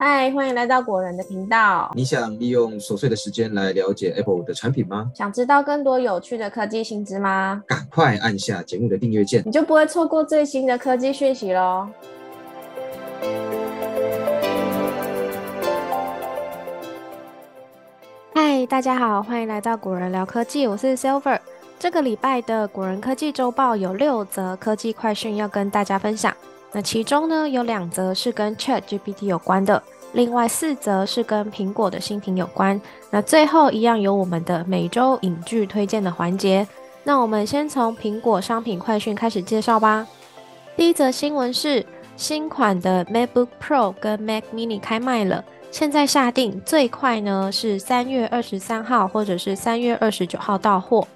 嗨，欢迎来到果仁的频道。你想利用琐碎的时间来了解 Apple 的产品吗？想知道更多有趣的科技新知吗？赶快按下节目的订阅键，你就不会错过最新的科技讯息喽。嗨，大家好，欢迎来到果仁聊科技，我是 Silver。这个礼拜的果仁科技周报有六则科技快讯要跟大家分享。那其中呢，有两则是跟 Chat GPT 有关的，另外四则是跟苹果的新品有关。那最后一样有我们的每周影剧推荐的环节。那我们先从苹果商品快讯开始介绍吧。第一则新闻是新款的 MacBook Pro 跟 Mac Mini 开卖了，现在下定最快呢是三月二十三号或者是三月二十九号到货。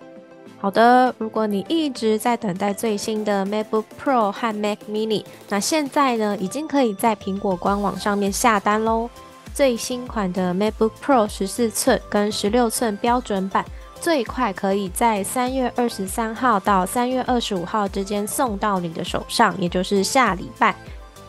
好的，如果你一直在等待最新的 MacBook Pro 和 Mac Mini，那现在呢，已经可以在苹果官网上面下单喽。最新款的 MacBook Pro 十四寸跟十六寸标准版，最快可以在三月二十三号到三月二十五号之间送到你的手上，也就是下礼拜。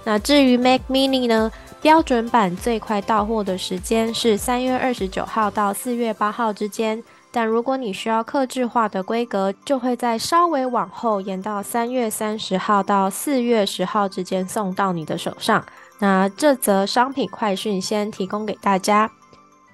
那至于 Mac Mini 呢，标准版最快到货的时间是三月二十九号到四月八号之间。但如果你需要克制化的规格，就会在稍微往后延到三月三十号到四月十号之间送到你的手上。那这则商品快讯先提供给大家。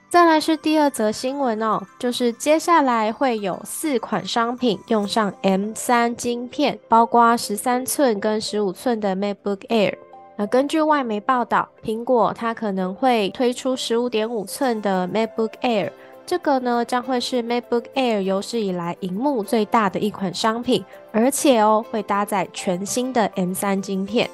再来是第二则新闻哦，就是接下来会有四款商品用上 M 三晶片，包括十三寸跟十五寸的 MacBook Air。那根据外媒报道，苹果它可能会推出十五点五寸的 MacBook Air。这个呢将会是 MacBook Air 有史以来荧幕最大的一款商品，而且哦会搭载全新的 M3 晶片。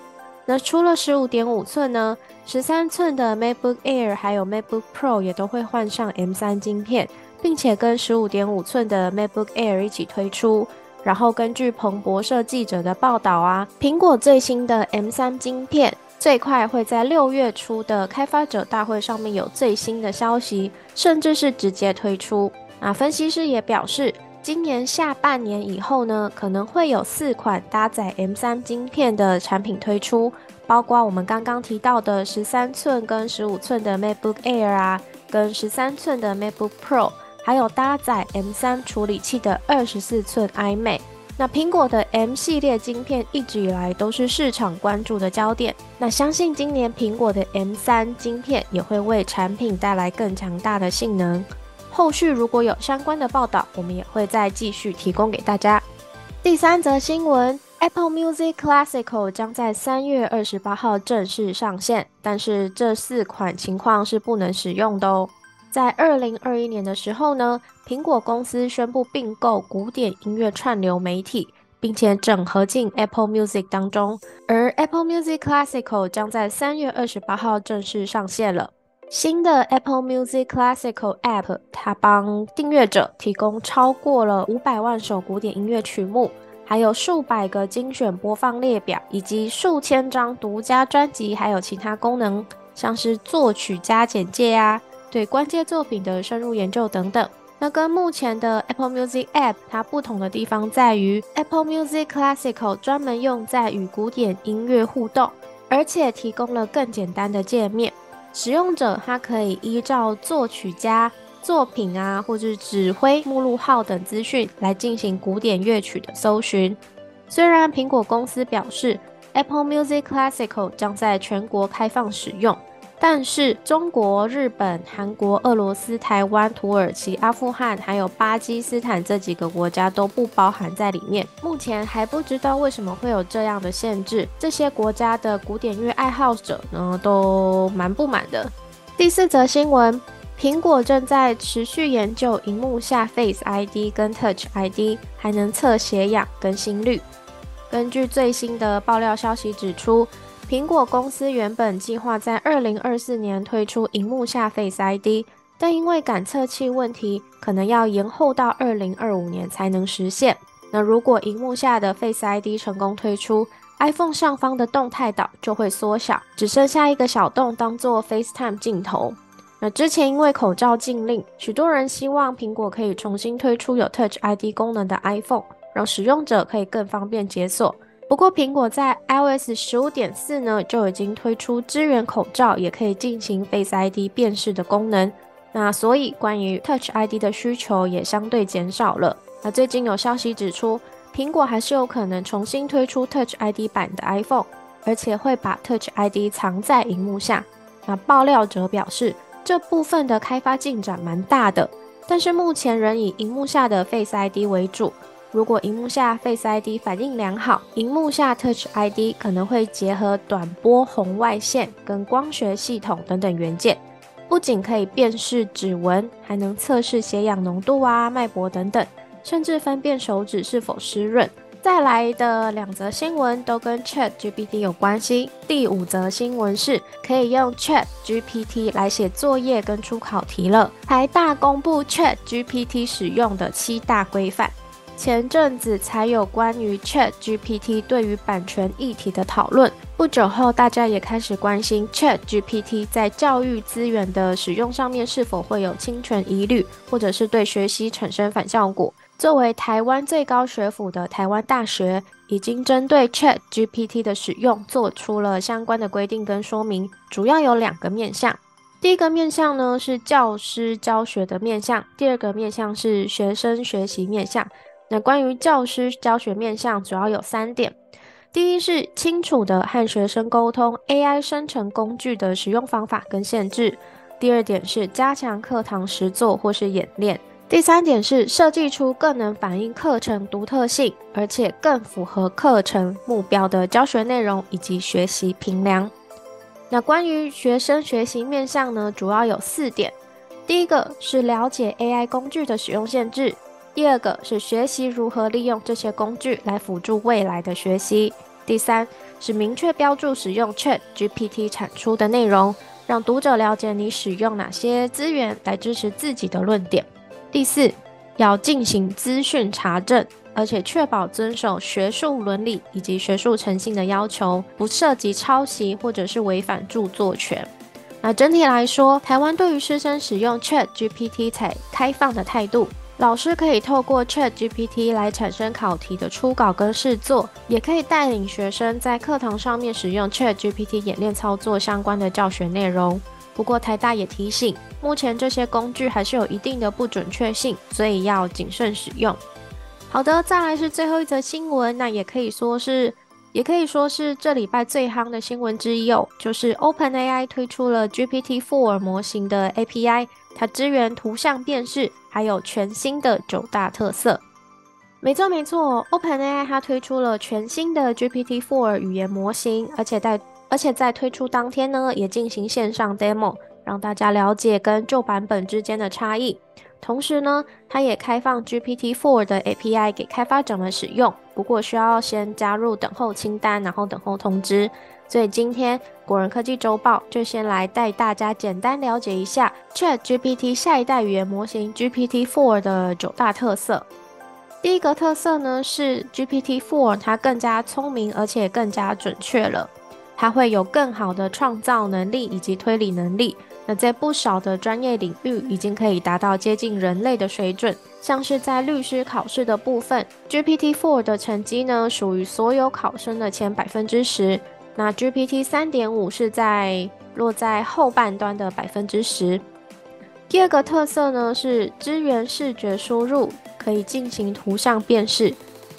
那除了十五点五寸呢，十三寸的 MacBook Air 还有 MacBook Pro 也都会换上 M3 晶片，并且跟十五点五寸的 MacBook Air 一起推出。然后根据彭博社记者的报道啊，苹果最新的 M3 晶片。最快会在六月初的开发者大会上面有最新的消息，甚至是直接推出。那分析师也表示，今年下半年以后呢，可能会有四款搭载 M3 晶片的产品推出，包括我们刚刚提到的十三寸跟十五寸的 MacBook Air 啊，跟十三寸的 MacBook Pro，还有搭载 M3 处理器的二十四寸 iMac。那苹果的 M 系列晶片一直以来都是市场关注的焦点。那相信今年苹果的 M 三晶片也会为产品带来更强大的性能。后续如果有相关的报道，我们也会再继续提供给大家。第三则新闻，Apple Music Classical 将在三月二十八号正式上线，但是这四款情况是不能使用的哦。在二零二一年的时候呢，苹果公司宣布并购古典音乐串流媒体，并且整合进 Apple Music 当中。而 Apple Music Classical 将在三月二十八号正式上线了。新的 Apple Music Classical App，它帮订阅者提供超过了五百万首古典音乐曲目，还有数百个精选播放列表，以及数千张独家专辑，还有其他功能，像是作曲家简介啊。对关键作品的深入研究等等，那跟目前的 Apple Music App 它不同的地方在于，Apple Music Classical 专门用在与古典音乐互动，而且提供了更简单的界面。使用者他可以依照作曲家作品啊，或者指挥目录号等资讯来进行古典乐曲的搜寻。虽然苹果公司表示 Apple Music Classical 将在全国开放使用。但是中国、日本、韩国、俄罗斯、台湾、土耳其、阿富汗，还有巴基斯坦这几个国家都不包含在里面。目前还不知道为什么会有这样的限制。这些国家的古典乐爱好者呢，都蛮不满的。第四则新闻：苹果正在持续研究荧幕下 Face ID 跟 Touch ID，还能测血氧跟心率。根据最新的爆料消息指出。苹果公司原本计划在二零二四年推出荧幕下 Face ID，但因为感测器问题，可能要延后到二零二五年才能实现。那如果荧幕下的 Face ID 成功推出，iPhone 上方的动态岛就会缩小，只剩下一个小洞当做 FaceTime 镜头。那之前因为口罩禁令，许多人希望苹果可以重新推出有 Touch ID 功能的 iPhone，让使用者可以更方便解锁。不过，苹果在 iOS 十五点四呢就已经推出支援口罩也可以进行 Face ID 辨识的功能。那所以关于 Touch ID 的需求也相对减少了。那最近有消息指出，苹果还是有可能重新推出 Touch ID 版的 iPhone，而且会把 Touch ID 藏在荧幕下。那爆料者表示，这部分的开发进展蛮大的，但是目前仍以荧幕下的 Face ID 为主。如果荧幕下 Face ID 反应良好，荧幕下 Touch ID 可能会结合短波红外线跟光学系统等等元件，不仅可以辨识指纹，还能测试血氧浓度啊、脉搏等等，甚至分辨手指是否湿润。再来的两则新闻都跟 Chat GPT 有关系。第五则新闻是可以用 Chat GPT 来写作业跟出考题了。台大公布 Chat GPT 使用的七大规范。前阵子才有关于 Chat GPT 对于版权议题的讨论，不久后大家也开始关心 Chat GPT 在教育资源的使用上面是否会有侵权疑虑，或者是对学习产生反效果。作为台湾最高学府的台湾大学，已经针对 Chat GPT 的使用做出了相关的规定跟说明，主要有两个面向。第一个面向呢是教师教学的面向，第二个面向是学生学习面向。那关于教师教学面向，主要有三点：第一是清楚的和学生沟通 AI 生成工具的使用方法跟限制；第二点是加强课堂实作或是演练；第三点是设计出更能反映课程独特性，而且更符合课程目标的教学内容以及学习评量。那关于学生学习面向呢，主要有四点：第一个是了解 AI 工具的使用限制。第二个是学习如何利用这些工具来辅助未来的学习。第三是明确标注使用 Chat GPT 产出的内容，让读者了解你使用哪些资源来支持自己的论点。第四，要进行资讯查证，而且确保遵守学术伦理以及学术诚信的要求，不涉及抄袭或者是违反著作权。那整体来说，台湾对于师生使用 Chat GPT 采开放的态度。老师可以透过 Chat GPT 来产生考题的初稿跟试作，也可以带领学生在课堂上面使用 Chat GPT 演练操作相关的教学内容。不过台大也提醒，目前这些工具还是有一定的不准确性，所以要谨慎使用。好的，再来是最后一则新闻，那也可以说是，也可以说是这礼拜最夯的新闻之一哦，就是 OpenAI 推出了 GPT-4 模型的 API，它支援图像辨识。还有全新的九大特色，没错没错，OpenAI 它推出了全新的 GPT-4 语言模型，而且在而且在推出当天呢，也进行线上 demo，让大家了解跟旧版本之间的差异。同时呢，它也开放 GPT-4 的 API 给开发者们使用，不过需要先加入等候清单，然后等候通知。所以今天果仁科技周报就先来带大家简单了解一下 Chat GPT 下一代语言模型 GPT-4 的九大特色。第一个特色呢是 GPT-4 它更加聪明，而且更加准确了。它会有更好的创造能力以及推理能力。那在不少的专业领域已经可以达到接近人类的水准，像是在律师考试的部分，GPT-4 的成绩呢属于所有考生的前百分之十。那 GPT 三点五是在落在后半端的百分之十。第二个特色呢是支援视觉输入，可以进行图像辨识。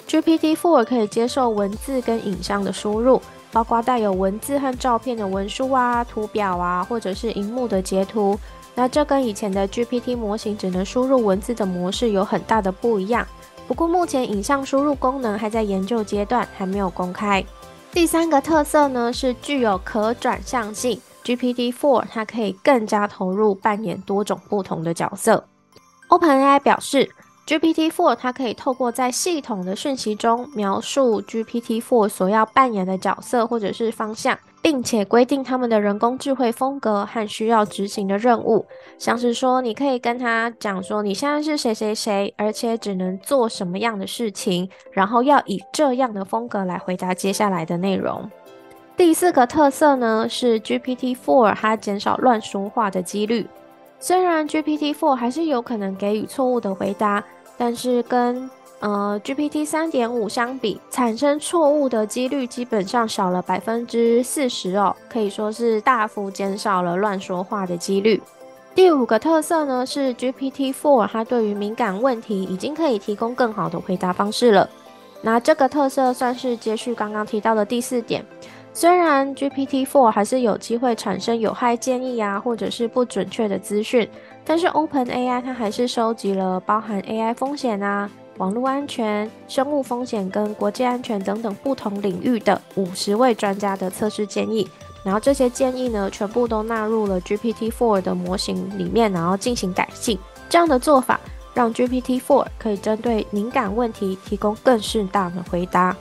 GPT Four 可以接受文字跟影像的输入，包括带有文字和照片的文书啊、图表啊，或者是荧幕的截图。那这跟以前的 GPT 模型只能输入文字的模式有很大的不一样。不过目前影像输入功能还在研究阶段，还没有公开。第三个特色呢是具有可转向性，GPT-4 它可以更加投入扮演多种不同的角色。OpenAI 表示。GPT-4 它可以透过在系统的讯息中描述 GPT-4 所要扮演的角色或者是方向，并且规定他们的人工智慧风格和需要执行的任务。像是说，你可以跟他讲说，你现在是谁谁谁，而且只能做什么样的事情，然后要以这样的风格来回答接下来的内容。第四个特色呢是 GPT-4 它减少乱说话的几率。虽然 GPT-4 还是有可能给予错误的回答。但是跟呃，GPT 三点五相比，产生错误的几率基本上少了百分之四十哦，可以说是大幅减少了乱说话的几率。第五个特色呢是 GPT Four，它对于敏感问题已经可以提供更好的回答方式了。那这个特色算是接续刚刚提到的第四点。虽然 GPT Four 还是有机会产生有害建议啊，或者是不准确的资讯，但是 Open AI 它还是收集了包含 AI 风险啊、网络安全、生物风险跟国际安全等等不同领域的五十位专家的测试建议。然后这些建议呢，全部都纳入了 GPT-4 的模型里面，然后进行改进。这样的做法让 GPT-4 可以针对敏感问题提供更适当的回答。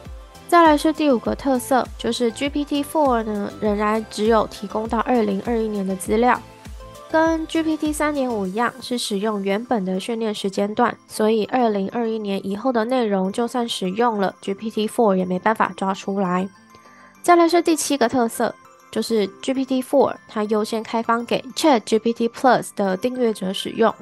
再来是第五个特色，就是 GPT-4 呢仍然只有提供到二零二一年的资料，跟 GPT 三点五一样，是使用原本的训练时间段，所以二零二一年以后的内容就算使用了 GPT four 也没办法抓出来。再来是第七个特色。就是 GPT four 它优先开放给 Chat GPT Plus 的订阅者使用。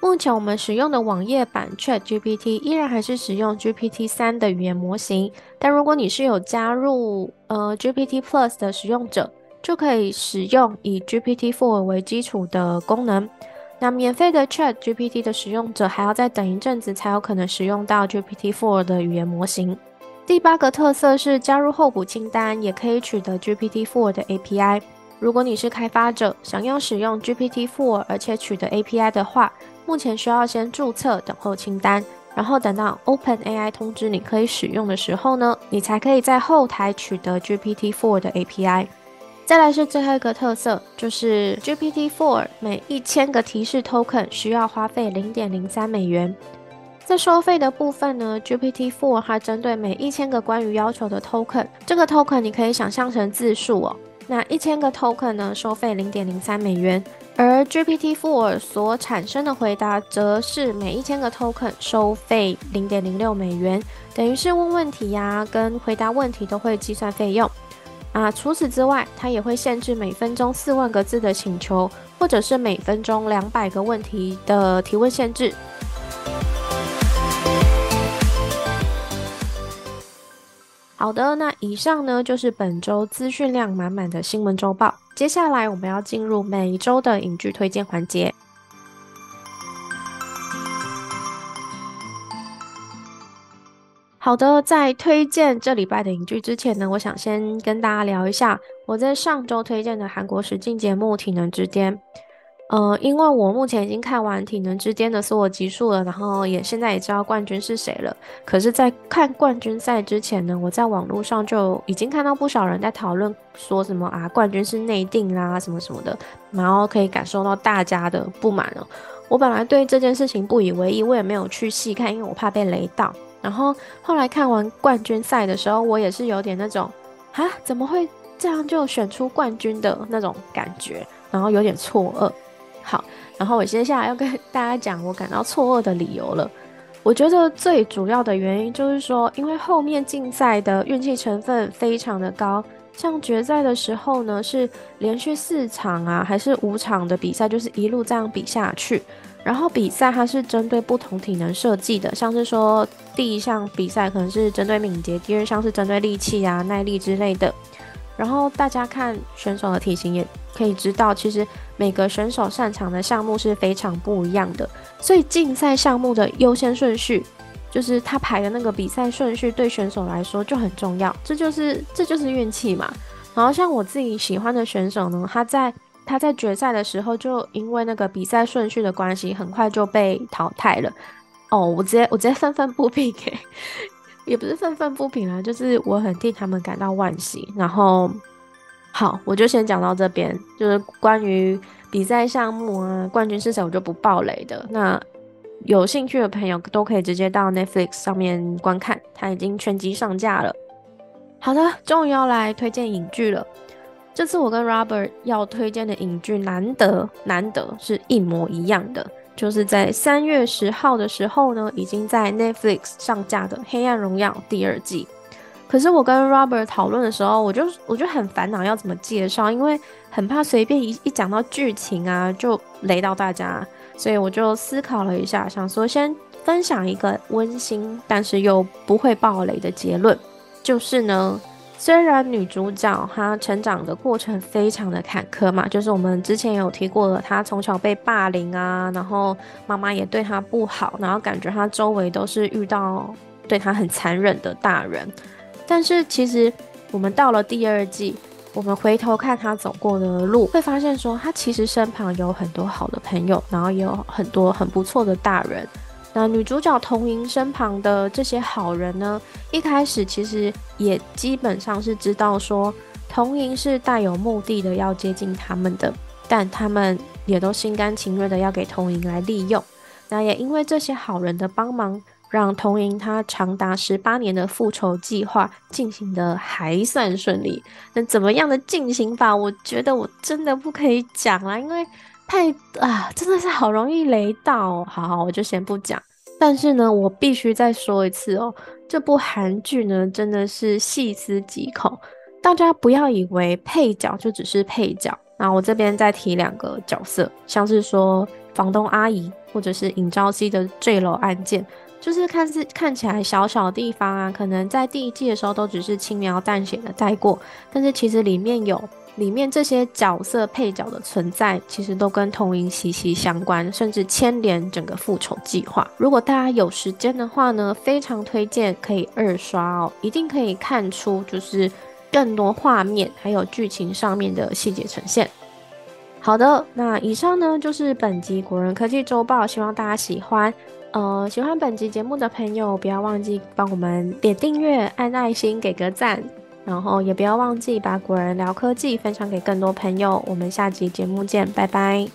目前我们使用的网页版 Chat GPT 依然还是使用 GPT-3 的语言模型，但如果你是有加入呃 GPT Plus 的使用者，就可以使用以 GPT-4 为基础的功能。那免费的 Chat GPT 的使用者还要再等一阵子才有可能使用到 GPT-4 的语言模型。第八个特色是加入候补清单，也可以取得 GPT-4 的 API。如果你是开发者，想要使用 GPT-4 而且取得 API 的话，目前需要先注册等候清单，然后等到 OpenAI 通知你可以使用的时候呢，你才可以在后台取得 GPT-4 的 API。再来是最后一个特色，就是 GPT-4 每一千个提示 token 需要花费零点零三美元。在收费的部分呢，GPT-4 它针对每一千个关于要求的 token，这个 token 你可以想象成字数哦。那一千个 token 呢，收费零点零三美元，而 GPT-4 所产生的回答则是每一千个 token 收费零点零六美元，等于是问问题呀跟回答问题都会计算费用啊。除此之外，它也会限制每分钟四万个字的请求，或者是每分钟两百个问题的提问限制。好的，那以上呢就是本周资讯量满满的新闻周报。接下来我们要进入每周的影剧推荐环节。好的，在推荐这礼拜的影剧之前呢，我想先跟大家聊一下我在上周推荐的韩国实境节目《体能之巅》。呃，因为我目前已经看完《体能之巅》的所有集数了，然后也现在也知道冠军是谁了。可是，在看冠军赛之前呢，我在网络上就已经看到不少人在讨论，说什么啊，冠军是内定啦，什么什么的，然后可以感受到大家的不满了。我本来对这件事情不以为意，我也没有去细看，因为我怕被雷到。然后后来看完冠军赛的时候，我也是有点那种啊，怎么会这样就选出冠军的那种感觉，然后有点错愕。好，然后我接下来要跟大家讲我感到错愕的理由了。我觉得最主要的原因就是说，因为后面竞赛的运气成分非常的高，像决赛的时候呢，是连续四场啊，还是五场的比赛，就是一路这样比下去。然后比赛它是针对不同体能设计的，像是说第一项比赛可能是针对敏捷，第二项是针对力气啊、耐力之类的。然后大家看选手的体型也可以知道，其实每个选手擅长的项目是非常不一样的，所以竞赛项目的优先顺序，就是他排的那个比赛顺序，对选手来说就很重要。这就是这就是运气嘛。然后像我自己喜欢的选手呢，他在他在决赛的时候，就因为那个比赛顺序的关系，很快就被淘汰了。哦，我直接我直接愤愤不平。也不是愤愤不平啊，就是我很替他们感到惋惜。然后，好，我就先讲到这边，就是关于比赛项目啊，冠军是谁，我就不爆雷的。那有兴趣的朋友都可以直接到 Netflix 上面观看，它已经全集上架了。好的，终于要来推荐影剧了。这次我跟 Robert 要推荐的影剧，难得难得是一模一样的。就是在三月十号的时候呢，已经在 Netflix 上架的《黑暗荣耀》第二季。可是我跟 Robert 讨论的时候，我就我就很烦恼要怎么介绍，因为很怕随便一一讲到剧情啊，就雷到大家。所以我就思考了一下，想说先分享一个温馨但是又不会爆雷的结论，就是呢。虽然女主角她成长的过程非常的坎坷嘛，就是我们之前有提过了，她从小被霸凌啊，然后妈妈也对她不好，然后感觉她周围都是遇到对她很残忍的大人。但是其实我们到了第二季，我们回头看她走过的路，会发现说她其实身旁有很多好的朋友，然后也有很多很不错的大人。那女主角童莹身旁的这些好人呢，一开始其实也基本上是知道说童莹是带有目的的要接近他们的，但他们也都心甘情愿的要给童莹来利用。那也因为这些好人的帮忙，让童莹她长达十八年的复仇计划进行的还算顺利。那怎么样的进行法，我觉得我真的不可以讲啊，因为。太啊，真的是好容易雷到。好好，我就先不讲。但是呢，我必须再说一次哦，这部韩剧呢，真的是细思极恐。大家不要以为配角就只是配角。那我这边再提两个角色，像是说房东阿姨，或者是尹朝熙的坠楼案件，就是看似看起来小小地方啊，可能在第一季的时候都只是轻描淡写的带过，但是其实里面有。里面这些角色配角的存在，其实都跟童音息息相关，甚至牵连整个复仇计划。如果大家有时间的话呢，非常推荐可以二刷哦，一定可以看出就是更多画面还有剧情上面的细节呈现。好的，那以上呢就是本集国人科技周报，希望大家喜欢。呃，喜欢本集节目的朋友，不要忘记帮我们点订阅、按爱心、给个赞。然后也不要忘记把古人聊科技分享给更多朋友。我们下集节目见，拜拜。